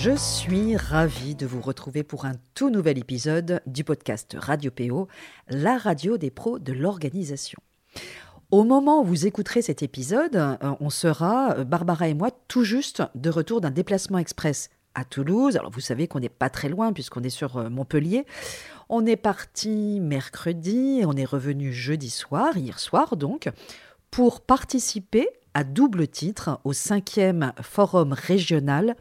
Je suis ravie de vous retrouver pour un tout nouvel épisode du podcast Radio PO, la radio des pros de l'organisation. Au moment où vous écouterez cet épisode, euh, on sera, euh, Barbara et moi, tout juste de retour d'un déplacement express à Toulouse. Alors vous savez qu'on n'est pas très loin puisqu'on est sur euh, Montpellier. On est parti mercredi on est revenu jeudi soir, hier soir donc, pour participer à double titre au cinquième forum régional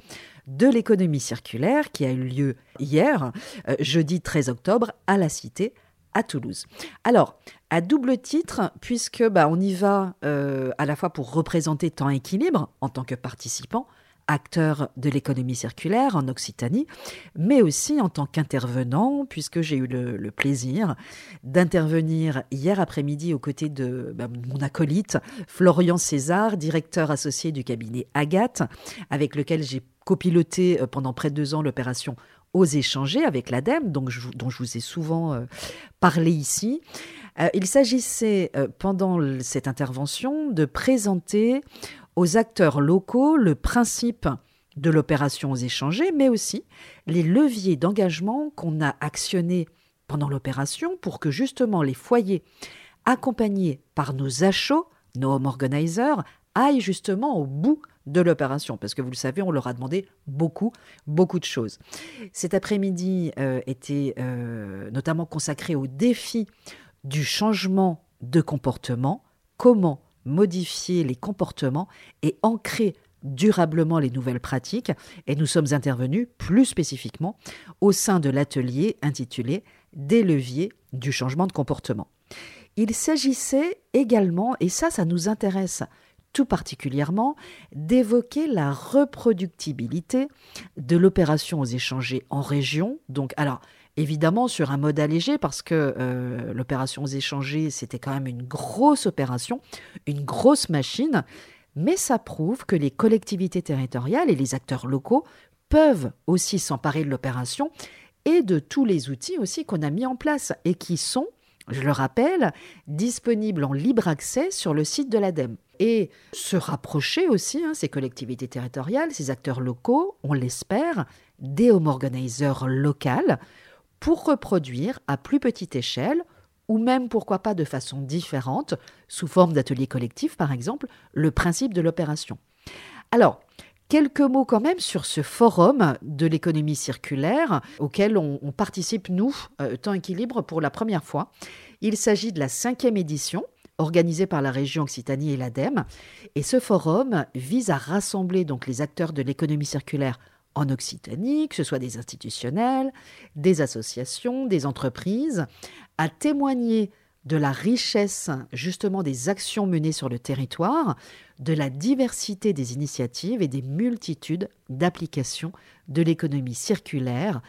de l'économie circulaire qui a eu lieu hier, euh, jeudi 13 octobre, à la Cité à Toulouse. Alors, à double titre, puisque bah, on y va euh, à la fois pour représenter Temps Équilibre en tant que participant, acteur de l'économie circulaire en Occitanie, mais aussi en tant qu'intervenant, puisque j'ai eu le, plaisir d'intervenir hier après-midi aux côtés de bah, mon acolyte Florian César, directeur associé du cabinet Agathe, avec lequel j'ai copiloté euh, pendant près de deux ans l'opération Oser changer avec l'ADEME, dont je vous ai souvent euh, parlé ici. Euh, il s'agissait pendant cette intervention de présenter aux acteurs locaux le principe de l'opération Oser changer, mais aussi les leviers d'engagement qu'on a actionnés pendant l'opération pour que justement les foyers accompagnés par nos achats, nos home organizers, aillent justement au bout de l'opération, parce que vous le savez, on leur a demandé beaucoup, beaucoup de choses. Cet après-midi euh, était euh, notamment consacré au défi du changement de comportement, comment modifier les comportements et ancrer durablement les nouvelles pratiques, et nous sommes intervenus plus spécifiquement au sein de l'atelier intitulé Des leviers du changement de comportement. Il s'agissait également, et ça, ça nous intéresse tout particulièrement d'évoquer la reproductibilité de l'opération aux échangés en région. Donc, alors, évidemment sur un mode allégé parce que euh, l'opération aux échangés, c'était quand même une grosse opération, une grosse machine, mais ça prouve que les collectivités territoriales et les acteurs locaux peuvent aussi s'emparer de l'opération et de tous les outils aussi qu'on a mis en place et qui sont je le rappelle, disponible en libre accès sur le site de l'ADEME. Et se rapprocher aussi, hein, ces collectivités territoriales, ces acteurs locaux, on l'espère, des home organizers locales, pour reproduire à plus petite échelle, ou même pourquoi pas de façon différente, sous forme d'ateliers collectifs par exemple, le principe de l'opération. Alors, Quelques mots quand même sur ce forum de l'économie circulaire auquel on, participe, nous, euh, Temps Équilibre, pour la première fois. Il s'agit de la cinquième édition organisée par la région Occitanie et l'ADEME. Et ce forum vise à rassembler donc les acteurs de l'économie circulaire en Occitanie, que ce soit des institutionnels, des associations, des entreprises, à témoigner de la richesse justement des actions menées sur le territoire, de la diversité des initiatives et des multitudes d'applications de l'économie circulaire,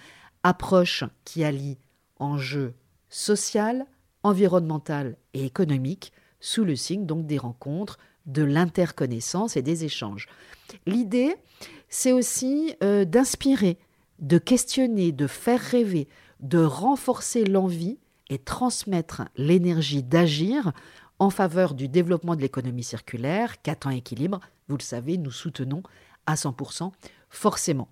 approche qui allie enjeux social, environnemental et économique sous le signe donc des rencontres, de l'interconnaissance et des échanges. L'idée, c'est aussi euh, d'inspirer, de questionner, de faire rêver, de renforcer l'envie et transmettre l'énergie d'agir en faveur du développement de l'économie circulaire qu'à temps équilibre, vous le savez, nous soutenons à 100% forcément.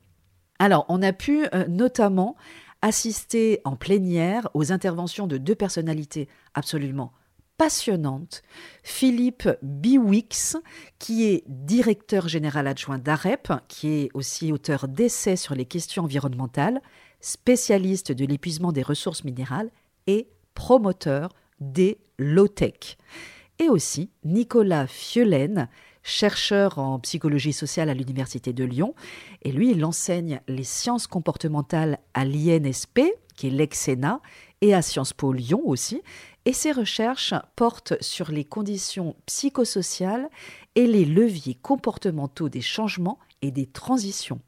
Alors, on a pu euh, notamment assister en plénière aux interventions de deux personnalités absolument passionnantes. Philippe Biwix, qui est directeur général adjoint d'AREP, qui est aussi auteur d'essais sur les questions environnementales, spécialiste de l'épuisement des ressources minérales et promoteur des low-tech. Et aussi Nicolas Fiolaine, chercheur en psychologie sociale à l'Université de Lyon. Et lui, il enseigne les sciences comportementales à l'INSP, qui est l'ex-SENA, et à Sciences Po Lyon aussi. Et ses recherches portent sur les conditions psychosociales et les leviers comportementaux des changements et des transitions.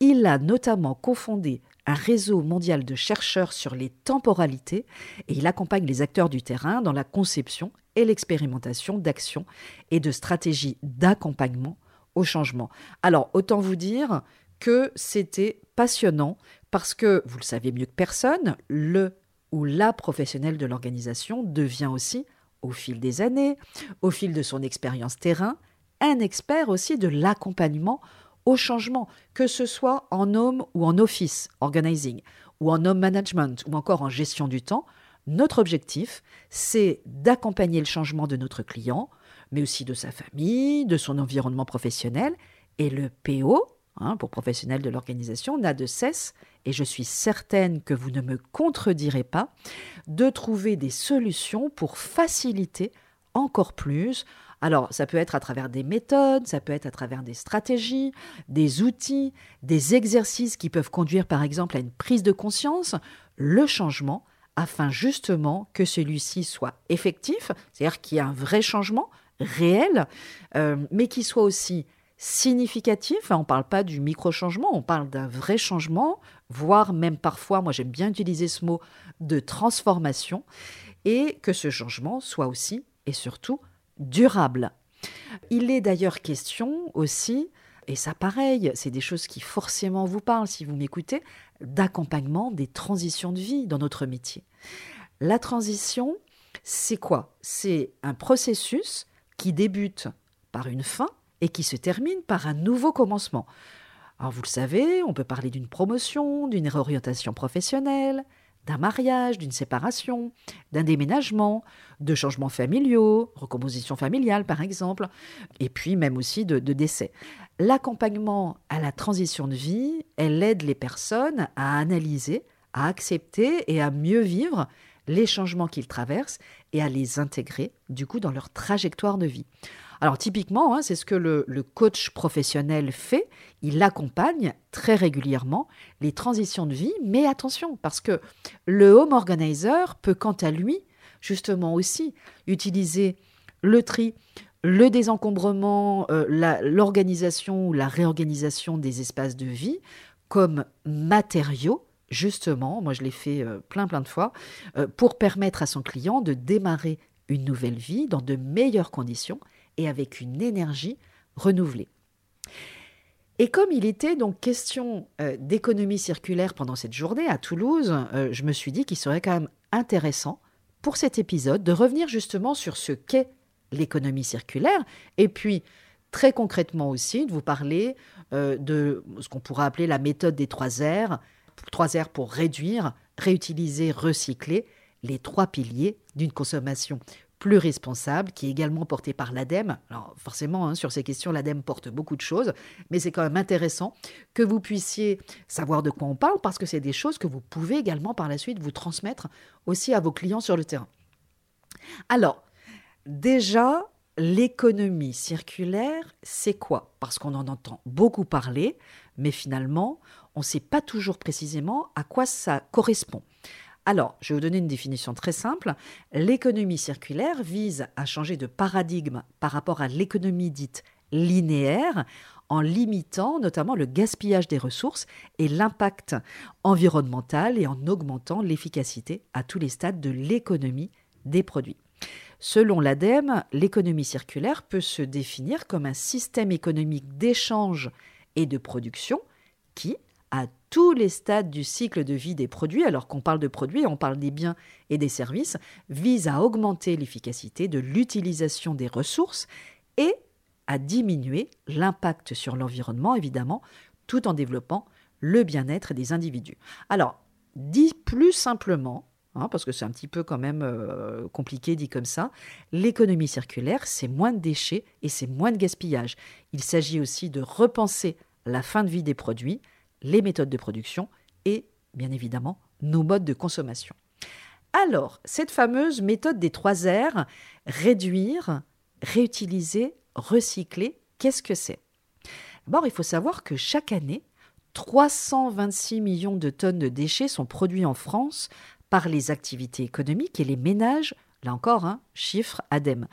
Il a notamment confondé un réseau mondial de chercheurs sur les temporalités et il accompagne les acteurs du terrain dans la conception et l'expérimentation d'actions et de stratégies d'accompagnement au changement. Alors, autant vous dire que c'était passionnant parce que, vous le savez mieux que personne, le ou la professionnelle de l'organisation devient aussi, au fil des années, au fil de son expérience terrain, un expert aussi de l'accompagnement au changement, que ce soit en homme ou en office organizing, ou en home management, ou encore en gestion du temps. Notre objectif, c'est d'accompagner le changement de notre client, mais aussi de sa famille, de son environnement professionnel. Et le PO, hein, pour professionnel de l'organisation, n'a de cesse, et je suis certaine que vous ne me contredirez pas, de trouver des solutions pour faciliter encore plus alors, ça peut être à travers des méthodes, ça peut être à travers des stratégies, des outils, des exercices qui peuvent conduire par exemple à une prise de conscience, le changement, afin justement que celui-ci soit effectif, c'est-à-dire qu'il y ait un vrai changement réel, euh, mais qui soit aussi significatif. On ne parle pas du micro-changement, on parle d'un vrai changement, voire même parfois, moi j'aime bien utiliser ce mot, de transformation, et que ce changement soit aussi et surtout durable. Il est d'ailleurs question aussi, et ça pareil, c'est des choses qui forcément vous parlent si vous m'écoutez, d'accompagnement des transitions de vie dans notre métier. La transition, c'est quoi? C'est un processus qui débute par une fin et qui se termine par un nouveau commencement. Alors vous le savez, on peut parler d'une promotion, d'une réorientation professionnelle, d'un mariage, d'une séparation, d'un déménagement, de changements familiaux, recomposition familiale par exemple, et puis même aussi de, décès. L'accompagnement à la transition de vie, elle aide les personnes à analyser, à accepter et à mieux vivre les changements qu'ils traversent et à les intégrer du coup dans leur trajectoire de vie. Alors typiquement, hein, c'est ce que le, coach professionnel fait. Il accompagne très régulièrement les transitions de vie, mais attention, parce que le home organizer peut quant à lui, justement aussi, utiliser le tri, le désencombrement, euh, l'organisation ou la réorganisation des espaces de vie comme matériaux justement, moi je l'ai fait euh, plein plein de fois, euh, pour permettre à son client de démarrer une nouvelle vie dans de meilleures conditions et avec une énergie renouvelée. Et comme il était donc question euh, d'économie circulaire pendant cette journée à Toulouse, je me suis dit qu'il serait quand même intéressant pour cet épisode de revenir justement sur ce qu'est l'économie circulaire et puis très concrètement aussi de vous parler de ce qu'on pourrait appeler la méthode des trois R, trois R pour réduire, réutiliser, recycler, les trois piliers d'une consommation plus responsable, qui est également porté par l'ADEME. Alors forcément, hein, sur ces questions, l'ADEME porte beaucoup de choses, mais c'est quand même intéressant que vous puissiez savoir de quoi on parle, parce que c'est des choses que vous pouvez également par la suite vous transmettre aussi à vos clients sur le terrain. Alors, déjà, l'économie circulaire, c'est quoi? Parce qu'on en entend beaucoup parler, mais finalement, on ne sait pas toujours précisément à quoi ça correspond. Alors, je vais vous donner une définition très simple. L'économie circulaire vise à changer de paradigme par rapport à l'économie dite linéaire en limitant notamment le gaspillage des ressources et l'impact environnemental et en augmentant l'efficacité à tous les stades de l'économie des produits. Selon l'ADEME, l'économie circulaire peut se définir comme un système économique d'échange et de production qui, à tous les stades du cycle de vie des produits, alors qu'on parle de produits, on parle des biens et des services, vise à augmenter l'efficacité de l'utilisation des ressources et à diminuer l'impact sur l'environnement, évidemment, tout en développant le bien-être des individus. Alors, dit plus simplement, hein, parce que c'est un petit peu quand même euh, compliqué dit comme ça, l'économie circulaire, c'est moins de déchets et c'est moins de gaspillage. Il s'agit aussi de repenser la fin de vie des produits, les méthodes de production et, bien évidemment, nos modes de consommation. Alors, cette fameuse méthode des trois R, réduire, réutiliser, recycler, qu'est-ce que c'est? D'abord, il faut savoir que chaque année, 326 millions de tonnes de déchets sont produits en France par les activités économiques et les ménages, là encore, un hein, chiffre ADEME.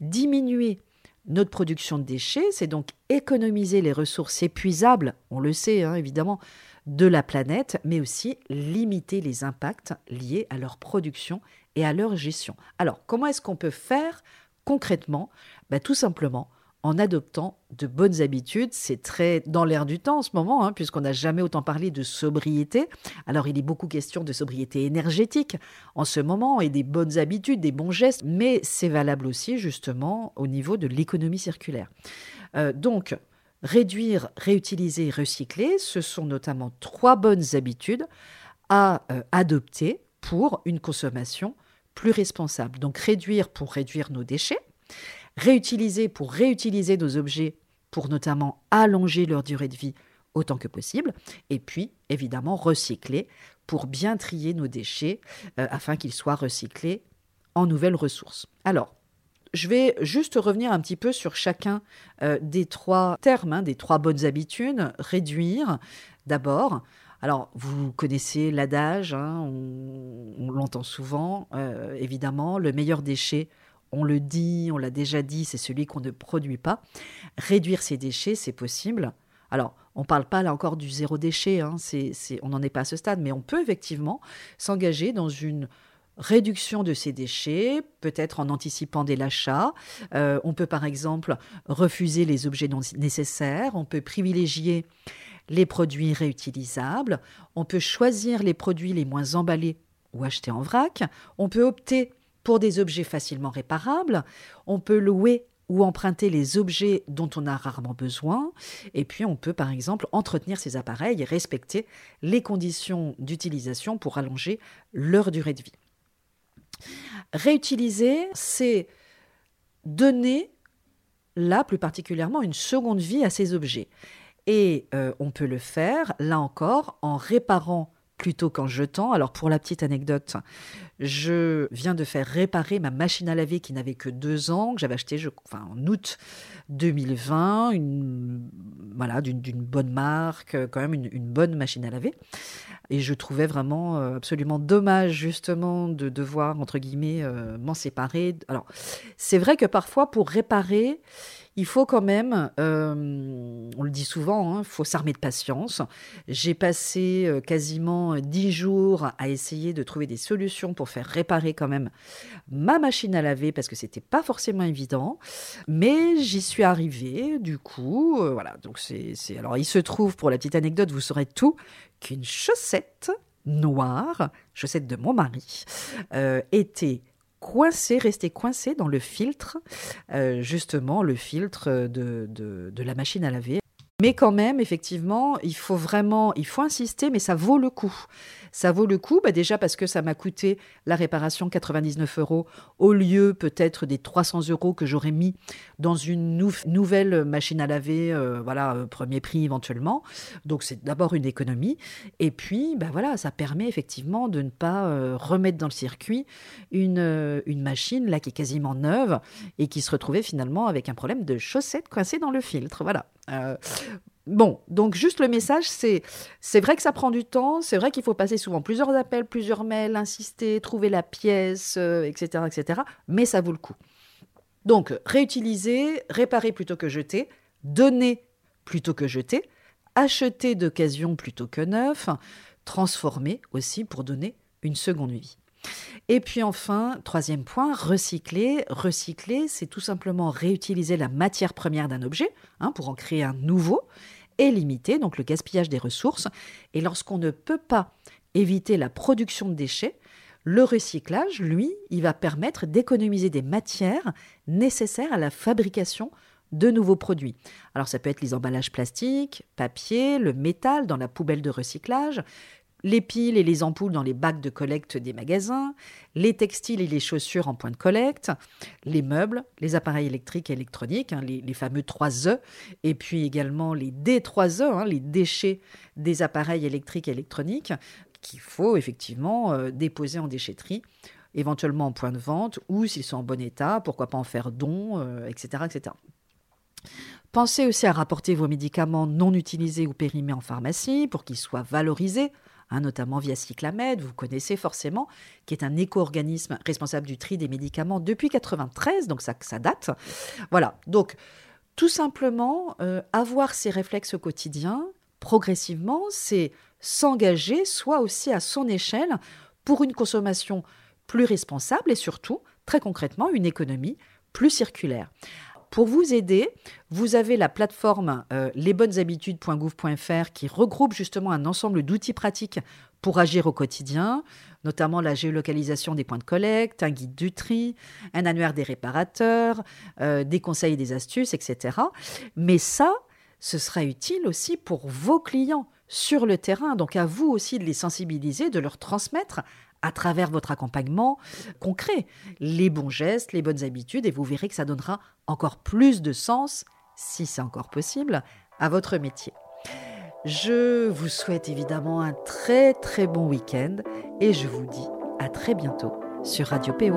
Diminuer notre production de déchets, c'est donc économiser les ressources épuisables, on le sait hein, évidemment, de la planète, mais aussi limiter les impacts liés à leur production et à leur gestion. Alors, comment est-ce qu'on peut faire concrètement? Ben, Tout simplement en adoptant de bonnes habitudes. C'est très dans l'air du temps en ce moment, hein, puisqu'on n'a jamais autant parlé de sobriété. Alors il est beaucoup question de sobriété énergétique en ce moment et des bonnes habitudes, des bons gestes, mais c'est valable aussi justement au niveau de l'économie circulaire. Euh, donc, réduire, réutiliser, recycler, ce sont notamment trois bonnes habitudes à euh, adopter pour une consommation plus responsable. Donc réduire pour réduire nos déchets, réutiliser pour réutiliser nos objets pour notamment allonger leur durée de vie autant que possible, et puis évidemment recycler pour bien trier nos déchets euh, afin qu'ils soient recyclés en nouvelles ressources. Alors, je vais juste revenir un petit peu sur chacun euh, des trois termes, hein, des trois bonnes habitudes. Réduire, d'abord. Alors, vous connaissez l'adage, hein, on, l'entend souvent, euh, évidemment, le meilleur déchet, on le dit, on l'a déjà dit, c'est celui qu'on ne produit pas. Réduire ces déchets, c'est possible. Alors, on ne parle pas là encore du zéro déchet, hein, on n'en est pas à ce stade, mais on peut effectivement s'engager dans une réduction de ces déchets, peut-être en anticipant dès l'achat. Euh, on peut par exemple refuser les objets non nécessaires, on peut privilégier les produits réutilisables, on peut choisir les produits les moins emballés ou acheter en vrac, on peut opter pour des objets facilement réparables, on peut louer ou emprunter les objets dont on a rarement besoin. Et puis on peut par exemple entretenir ces appareils et respecter les conditions d'utilisation pour allonger leur durée de vie. Réutiliser, c'est donner là plus particulièrement une seconde vie à ces objets. Et euh, on peut le faire, là encore, en réparant plutôt qu'en jetant. Alors pour la petite anecdote, je viens de faire réparer ma machine à laver qui n'avait que deux ans, que j'avais acheté enfin, en août 2020, une, voilà, d'une bonne marque, quand même une, une, bonne machine à laver. Et je trouvais vraiment euh, absolument dommage justement de devoir, entre guillemets, euh, m'en séparer. Alors c'est vrai que parfois pour réparer, il faut quand même, euh, on le dit souvent, il hein, faut s'armer de patience. J'ai passé euh, quasiment dix jours à essayer de trouver des solutions pour faire réparer quand même ma machine à laver parce que c'était pas forcément évident, mais j'y suis arrivée. Du coup, euh, voilà. Donc alors il se trouve pour la petite anecdote, vous saurez tout qu'une chaussette noire, chaussette de mon mari, était coincé, rester coincé dans le filtre, euh, justement le filtre de, la machine à laver. Mais quand même, effectivement, il faut vraiment, il faut insister, mais ça vaut le coup. Ça vaut le coup, bah déjà parce que ça m'a coûté la réparation 99 euros au lieu peut-être des 300 euros que j'aurais mis dans une nouvelle machine à laver, euh, voilà, euh, premier prix éventuellement. Donc c'est d'abord une économie. Et puis, bah voilà, ça permet effectivement de ne pas euh, remettre dans le circuit une, une machine là qui est quasiment neuve et qui se retrouvait finalement avec un problème de chaussettes coincées dans le filtre. Voilà. Bon, donc juste le message, c'est c'est vrai que ça prend du temps, c'est vrai qu'il faut passer souvent plusieurs appels, plusieurs mails, insister, trouver la pièce, etc., euh, etc. Mais ça vaut le coup. Donc réutiliser, réparer plutôt que jeter, donner plutôt que jeter, acheter d'occasion plutôt que neuf, transformer aussi pour donner une seconde vie. Et puis enfin, troisième point, recycler. Recycler, c'est tout simplement réutiliser la matière première d'un objet hein, pour en créer un nouveau et limiter donc le gaspillage des ressources. Et lorsqu'on ne peut pas éviter la production de déchets, le recyclage, lui, il va permettre d'économiser des matières nécessaires à la fabrication de nouveaux produits. Alors ça peut être les emballages plastiques, papier, le métal dans la poubelle de recyclage, les piles et les ampoules dans les bacs de collecte des magasins, les textiles et les chaussures en point de collecte, les meubles, les appareils électriques et électroniques, hein, les, fameux 3E, et puis également les D3E, hein, les déchets des appareils électriques et électroniques, qu'il faut effectivement euh, déposer en déchetterie éventuellement en point de vente, ou s'ils sont en bon état, pourquoi pas en faire don, etc., euh, etc. Pensez aussi à rapporter vos médicaments non utilisés ou périmés en pharmacie pour qu'ils soient valorisés Hein, notamment via Cyclamed, vous connaissez forcément, qui est un éco-organisme responsable du tri des médicaments depuis 93, donc ça, ça date. Voilà, donc tout simplement, euh, avoir ces réflexes au quotidien, progressivement, c'est s'engager, soit aussi à son échelle, pour une consommation plus responsable et surtout, très concrètement, une économie plus circulaire. Pour vous aider, vous avez la plateforme euh, lesbonneshabitudes.gouv.fr qui regroupe justement un ensemble d'outils pratiques pour agir au quotidien, notamment la géolocalisation des points de collecte, un guide du tri, un annuaire des réparateurs, euh, des conseils et des astuces, etc. Mais ça, ce sera utile aussi pour vos clients sur le terrain. Donc à vous aussi de les sensibiliser, de leur transmettre à travers votre accompagnement concret les bons gestes, les bonnes habitudes, et vous verrez que ça donnera encore plus de sens, si c'est encore possible, à votre métier. Je vous souhaite évidemment un très très bon week-end et je vous dis à très bientôt sur Radio PO.